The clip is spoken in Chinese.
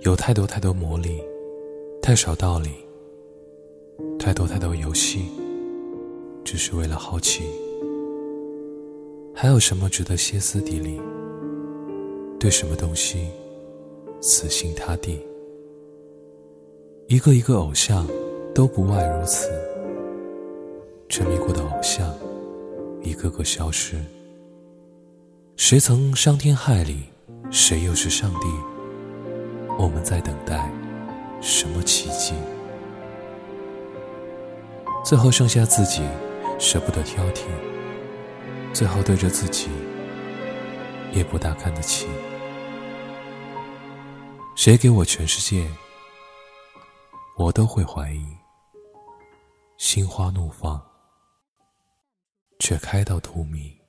有太多太多魔力，太少道理；太多太多游戏，只是为了好奇。还有什么值得歇斯底里？对什么东西死心塌地？一个一个偶像，都不外如此。沉迷过的偶像，一个个消失。谁曾伤天害理？谁又是上帝？我们在等待什么奇迹？最后剩下自己，舍不得挑剔。最后对着自己，也不大看得起。谁给我全世界，我都会怀疑。心花怒放，却开到荼蘼。